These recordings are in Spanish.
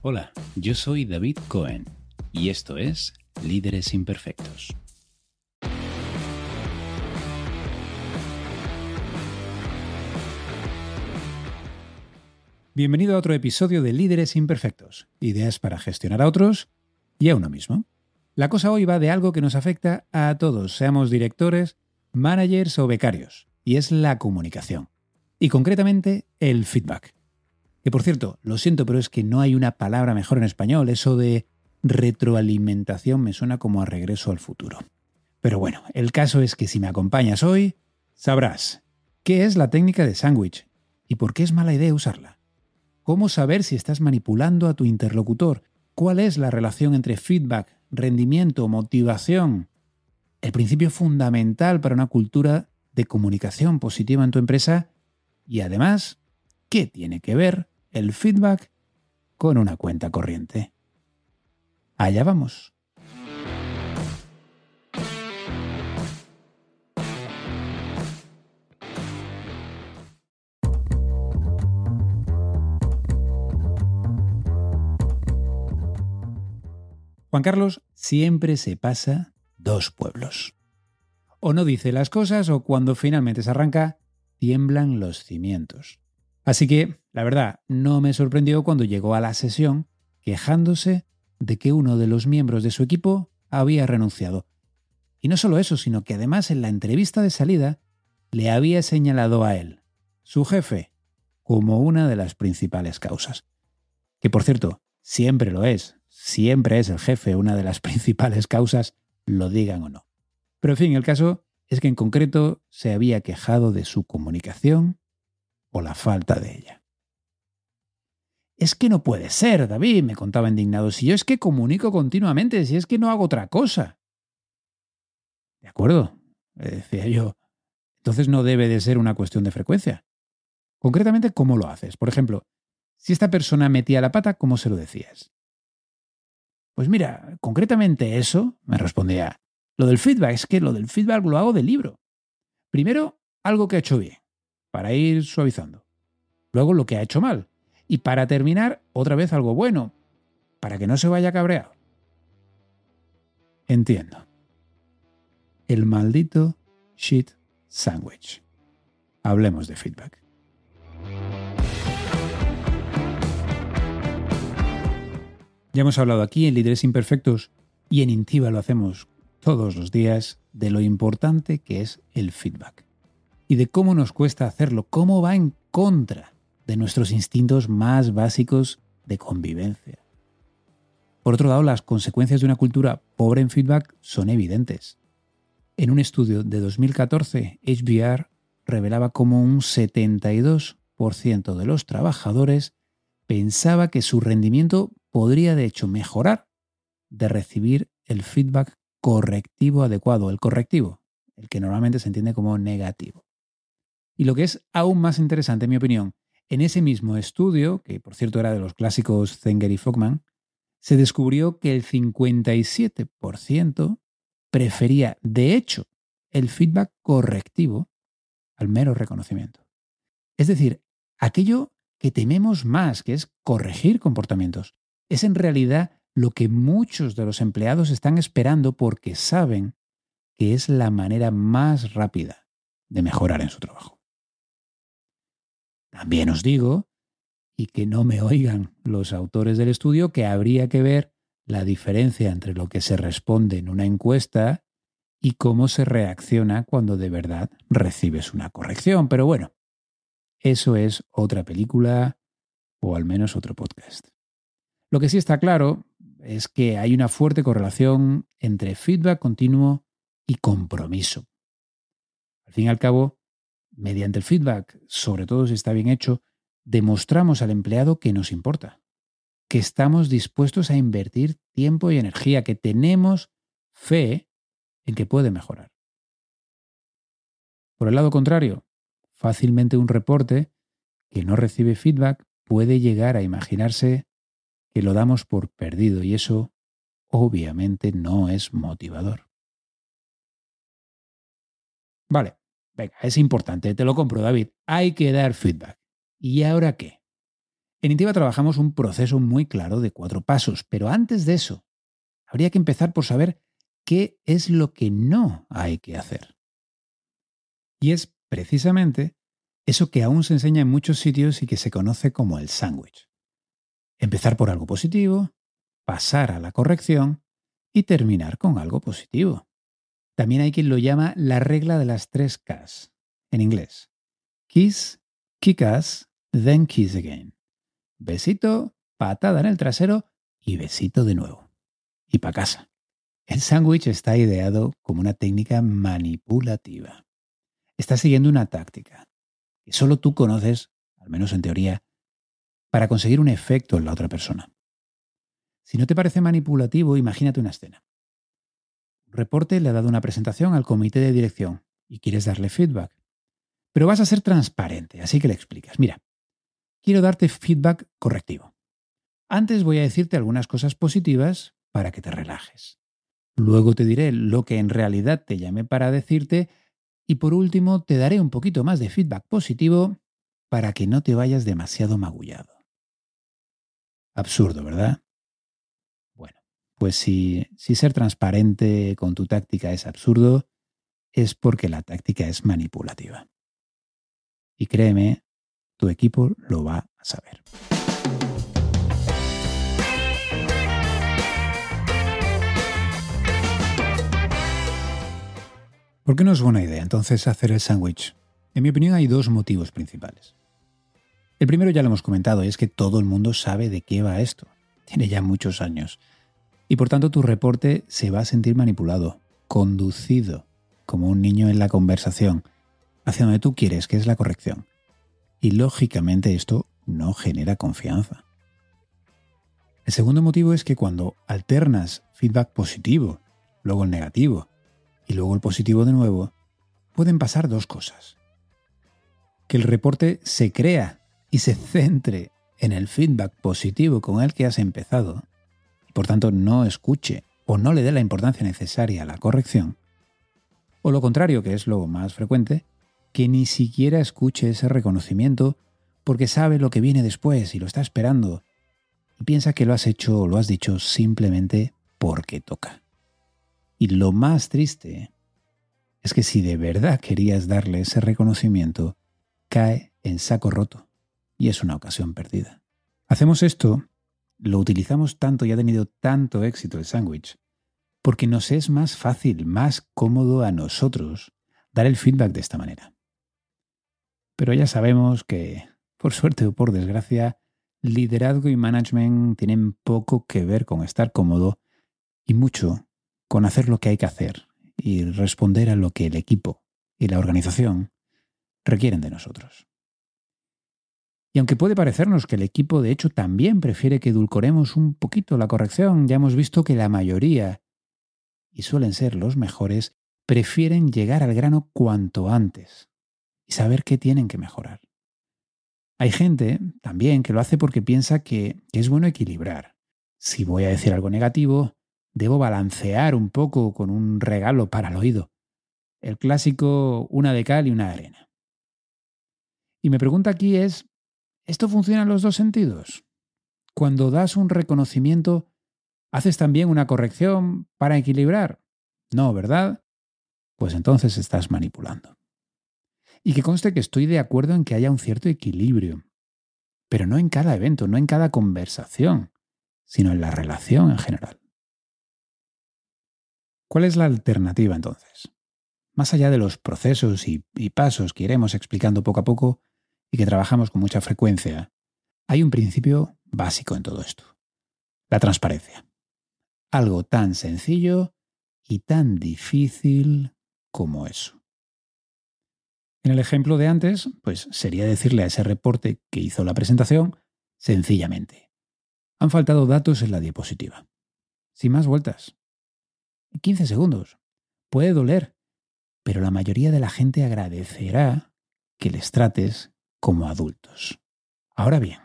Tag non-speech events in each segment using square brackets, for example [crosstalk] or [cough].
Hola, yo soy David Cohen y esto es Líderes Imperfectos. Bienvenido a otro episodio de Líderes Imperfectos, ideas para gestionar a otros y a uno mismo. La cosa hoy va de algo que nos afecta a todos, seamos directores, managers o becarios, y es la comunicación. Y concretamente el feedback. Que por cierto, lo siento, pero es que no hay una palabra mejor en español. Eso de retroalimentación me suena como a regreso al futuro. Pero bueno, el caso es que si me acompañas hoy, sabrás qué es la técnica de sándwich y por qué es mala idea usarla. Cómo saber si estás manipulando a tu interlocutor. ¿Cuál es la relación entre feedback, rendimiento, motivación? El principio fundamental para una cultura de comunicación positiva en tu empresa y además, ¿qué tiene que ver el feedback con una cuenta corriente? Allá vamos. Juan Carlos siempre se pasa dos pueblos. O no dice las cosas o cuando finalmente se arranca, tiemblan los cimientos. Así que, la verdad, no me sorprendió cuando llegó a la sesión quejándose de que uno de los miembros de su equipo había renunciado. Y no solo eso, sino que además en la entrevista de salida le había señalado a él, su jefe, como una de las principales causas. Que por cierto, siempre lo es, siempre es el jefe una de las [laughs] principales causas, lo digan o no. Pero en fin, el caso es que en concreto se había quejado de su comunicación o la falta de ella. Es que no puede ser, David, me contaba indignado, si yo es que comunico continuamente, si es que no hago otra cosa. De acuerdo, le decía yo. Entonces no debe de ser una cuestión de frecuencia. Concretamente, ¿cómo lo haces? Por ejemplo, si esta persona metía la pata, ¿cómo se lo decías? Pues mira, concretamente eso, me respondía, lo del feedback, es que lo del feedback lo hago del libro. Primero, algo que ha hecho bien, para ir suavizando. Luego, lo que ha hecho mal. Y para terminar, otra vez algo bueno, para que no se vaya cabreado. Entiendo. El maldito shit sandwich. Hablemos de feedback. Ya hemos hablado aquí en Líderes Imperfectos y en Intiva lo hacemos todos los días de lo importante que es el feedback y de cómo nos cuesta hacerlo, cómo va en contra de nuestros instintos más básicos de convivencia. Por otro lado, las consecuencias de una cultura pobre en feedback son evidentes. En un estudio de 2014, HBR revelaba cómo un 72% de los trabajadores pensaba que su rendimiento podría de hecho mejorar de recibir el feedback correctivo adecuado, el correctivo, el que normalmente se entiende como negativo. Y lo que es aún más interesante, en mi opinión, en ese mismo estudio, que por cierto era de los clásicos Zenger y Fogman, se descubrió que el 57% prefería, de hecho, el feedback correctivo al mero reconocimiento. Es decir, aquello que tememos más, que es corregir comportamientos, es en realidad lo que muchos de los empleados están esperando porque saben que es la manera más rápida de mejorar en su trabajo. También os digo, y que no me oigan los autores del estudio, que habría que ver la diferencia entre lo que se responde en una encuesta y cómo se reacciona cuando de verdad recibes una corrección. Pero bueno, eso es otra película o al menos otro podcast. Lo que sí está claro es que hay una fuerte correlación entre feedback continuo y compromiso. Al fin y al cabo, mediante el feedback, sobre todo si está bien hecho, demostramos al empleado que nos importa, que estamos dispuestos a invertir tiempo y energía, que tenemos fe en que puede mejorar. Por el lado contrario, fácilmente un reporte que no recibe feedback puede llegar a imaginarse que lo damos por perdido y eso obviamente no es motivador. Vale, venga, es importante, te lo compro David, hay que dar feedback. ¿Y ahora qué? En Intiva trabajamos un proceso muy claro de cuatro pasos, pero antes de eso, habría que empezar por saber qué es lo que no hay que hacer. Y es precisamente eso que aún se enseña en muchos sitios y que se conoce como el sándwich. Empezar por algo positivo, pasar a la corrección y terminar con algo positivo. También hay quien lo llama la regla de las tres Ks, en inglés. Kiss, kick ass, then kiss again. Besito, patada en el trasero y besito de nuevo. Y para casa. El sándwich está ideado como una técnica manipulativa. Está siguiendo una táctica que solo tú conoces, al menos en teoría, para conseguir un efecto en la otra persona. Si no te parece manipulativo, imagínate una escena. Reporte le ha dado una presentación al comité de dirección y quieres darle feedback. Pero vas a ser transparente, así que le explicas. Mira, quiero darte feedback correctivo. Antes voy a decirte algunas cosas positivas para que te relajes. Luego te diré lo que en realidad te llamé para decirte y por último te daré un poquito más de feedback positivo para que no te vayas demasiado magullado. Absurdo, ¿verdad? Pues si, si ser transparente con tu táctica es absurdo, es porque la táctica es manipulativa. Y créeme, tu equipo lo va a saber. ¿Por qué no es buena idea entonces hacer el sándwich? En mi opinión hay dos motivos principales. El primero ya lo hemos comentado y es que todo el mundo sabe de qué va esto. Tiene ya muchos años. Y por tanto tu reporte se va a sentir manipulado, conducido, como un niño en la conversación, hacia donde tú quieres, que es la corrección. Y lógicamente esto no genera confianza. El segundo motivo es que cuando alternas feedback positivo, luego el negativo y luego el positivo de nuevo, pueden pasar dos cosas. Que el reporte se crea y se centre en el feedback positivo con el que has empezado, por tanto no escuche o no le dé la importancia necesaria a la corrección, o lo contrario, que es lo más frecuente, que ni siquiera escuche ese reconocimiento porque sabe lo que viene después y lo está esperando, y piensa que lo has hecho o lo has dicho simplemente porque toca. Y lo más triste es que si de verdad querías darle ese reconocimiento, cae en saco roto y es una ocasión perdida. Hacemos esto, lo utilizamos tanto y ha tenido tanto éxito el sándwich, porque nos es más fácil, más cómodo a nosotros dar el feedback de esta manera. Pero ya sabemos que, por suerte o por desgracia, liderazgo y management tienen poco que ver con estar cómodo y mucho con hacer lo que hay que hacer y responder a lo que el equipo y la organización requieren de nosotros. Y aunque puede parecernos que el equipo de hecho también prefiere que edulcoremos un poquito la corrección, ya hemos visto que la mayoría, y suelen ser los mejores, prefieren llegar al grano cuanto antes y saber qué tienen que mejorar. Hay gente también que lo hace porque piensa que, es bueno equilibrar. Si voy a decir algo negativo, debo balancear un poco con un regalo para el oído. El clásico una de cal y una de arena. Y me pregunta aquí es, ¿Esto funciona en los dos sentidos? Cuando das un reconocimiento, ¿haces también una corrección para equilibrar? No, ¿verdad? Pues entonces estás manipulando. Y que conste que estoy de acuerdo en que haya un cierto equilibrio, pero no en cada evento, no en cada conversación, sino en la relación en general. ¿Cuál es la alternativa entonces? Más allá de los procesos y, pasos que iremos explicando poco a poco, y que trabajamos con mucha frecuencia, hay un principio básico en todo esto. La transparencia. Algo tan sencillo y tan difícil como eso. En el ejemplo de antes, pues sería decirle a ese reporte que hizo la presentación, sencillamente, han faltado datos en la diapositiva. Sin más vueltas. 15 segundos. Puede doler, pero la mayoría de la gente agradecerá que les trates como adultos. Ahora bien,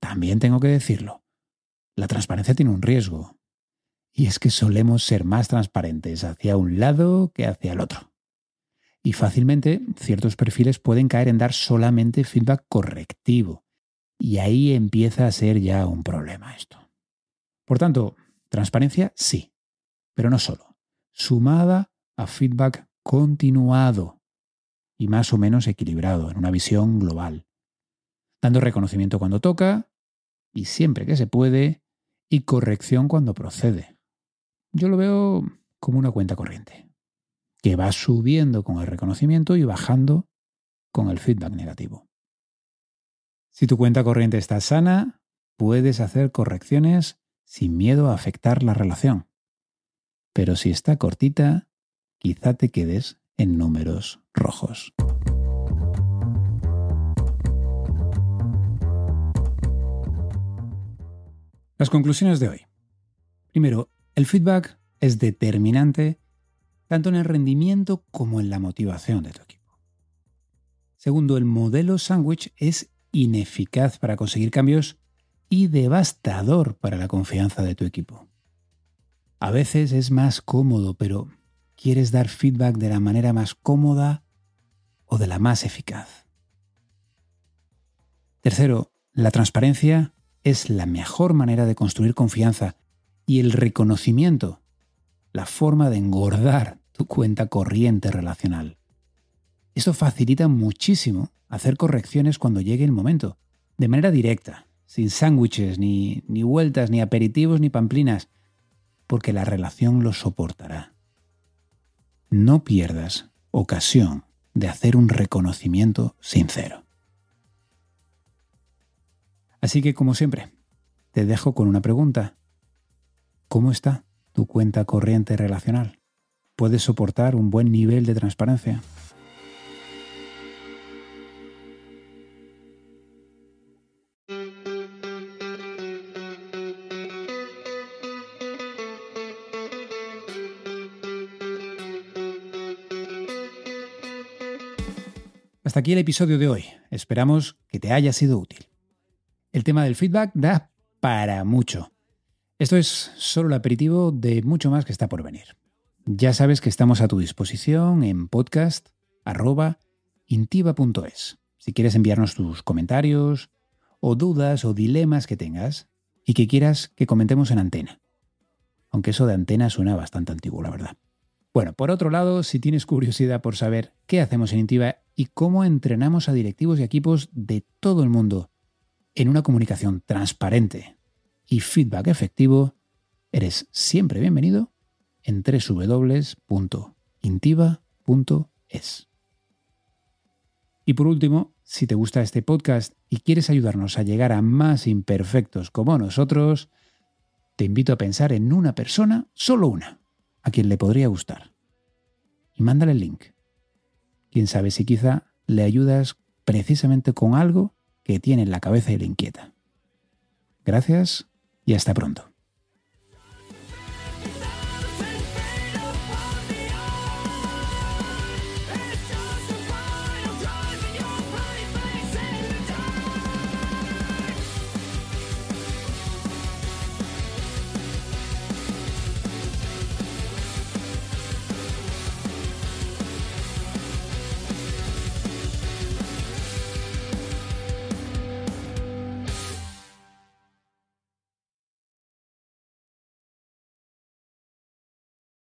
también tengo que decirlo, la transparencia tiene un riesgo, y es que solemos ser más transparentes hacia un lado que hacia el otro. Y fácilmente ciertos perfiles pueden caer en dar solamente feedback correctivo, Y ahí empieza a ser ya un problema esto. Por tanto, transparencia sí, pero no solo. Sumada a feedback continuado y más o menos equilibrado en una visión global. Dando reconocimiento cuando toca y siempre que se puede y corrección cuando procede. Yo lo veo como una cuenta corriente, que va subiendo con el reconocimiento y bajando con el feedback negativo. Si tu cuenta corriente está sana, puedes hacer correcciones sin miedo a afectar la relación. Pero si está cortita, quizá te quedes en números rojos. Las conclusiones de hoy. Primero, el feedback es determinante tanto en el rendimiento como en la motivación de tu equipo. Segundo, el modelo sándwich es ineficaz para conseguir cambios y devastador para la confianza de tu equipo. A veces es más cómodo, pero quieres dar feedback de la manera más cómoda o de la más eficaz. Tercero, la transparencia es la mejor manera de construir confianza y el reconocimiento, la forma de engordar tu cuenta corriente relacional. Esto facilita muchísimo hacer correcciones cuando llegue el momento, de manera directa, sin sándwiches, ni, ni vueltas, ni aperitivos, ni pamplinas, porque la relación lo soportará. No pierdas ocasión de hacer un reconocimiento sincero. Así que, como siempre, te dejo con una pregunta. ¿Cómo está tu cuenta corriente relacional? ¿Puedes soportar un buen nivel de transparencia? Hasta aquí el episodio de hoy. Esperamos que te haya sido útil. El tema del feedback da para mucho. Esto es solo el aperitivo de mucho más que está por venir. Ya sabes que estamos a tu disposición en podcast.intiva.es. Si quieres enviarnos tus comentarios o dudas o dilemas que tengas y que quieras que comentemos en antena. Aunque eso de antena suena bastante antiguo, la verdad. Bueno, por otro lado, si tienes curiosidad por saber qué hacemos en Intiva y cómo entrenamos a directivos y equipos de todo el mundo en una comunicación transparente y feedback efectivo, eres siempre bienvenido en www.intiva.es. Y por último, si te gusta este podcast y quieres ayudarnos a llegar a más imperfectos como nosotros, te invito a pensar en una persona, solo una, a quien le podría gustar. Y mándale el link. Quién sabe si quizá le ayudas precisamente con algo que tiene en la cabeza y le inquieta. Gracias y hasta pronto.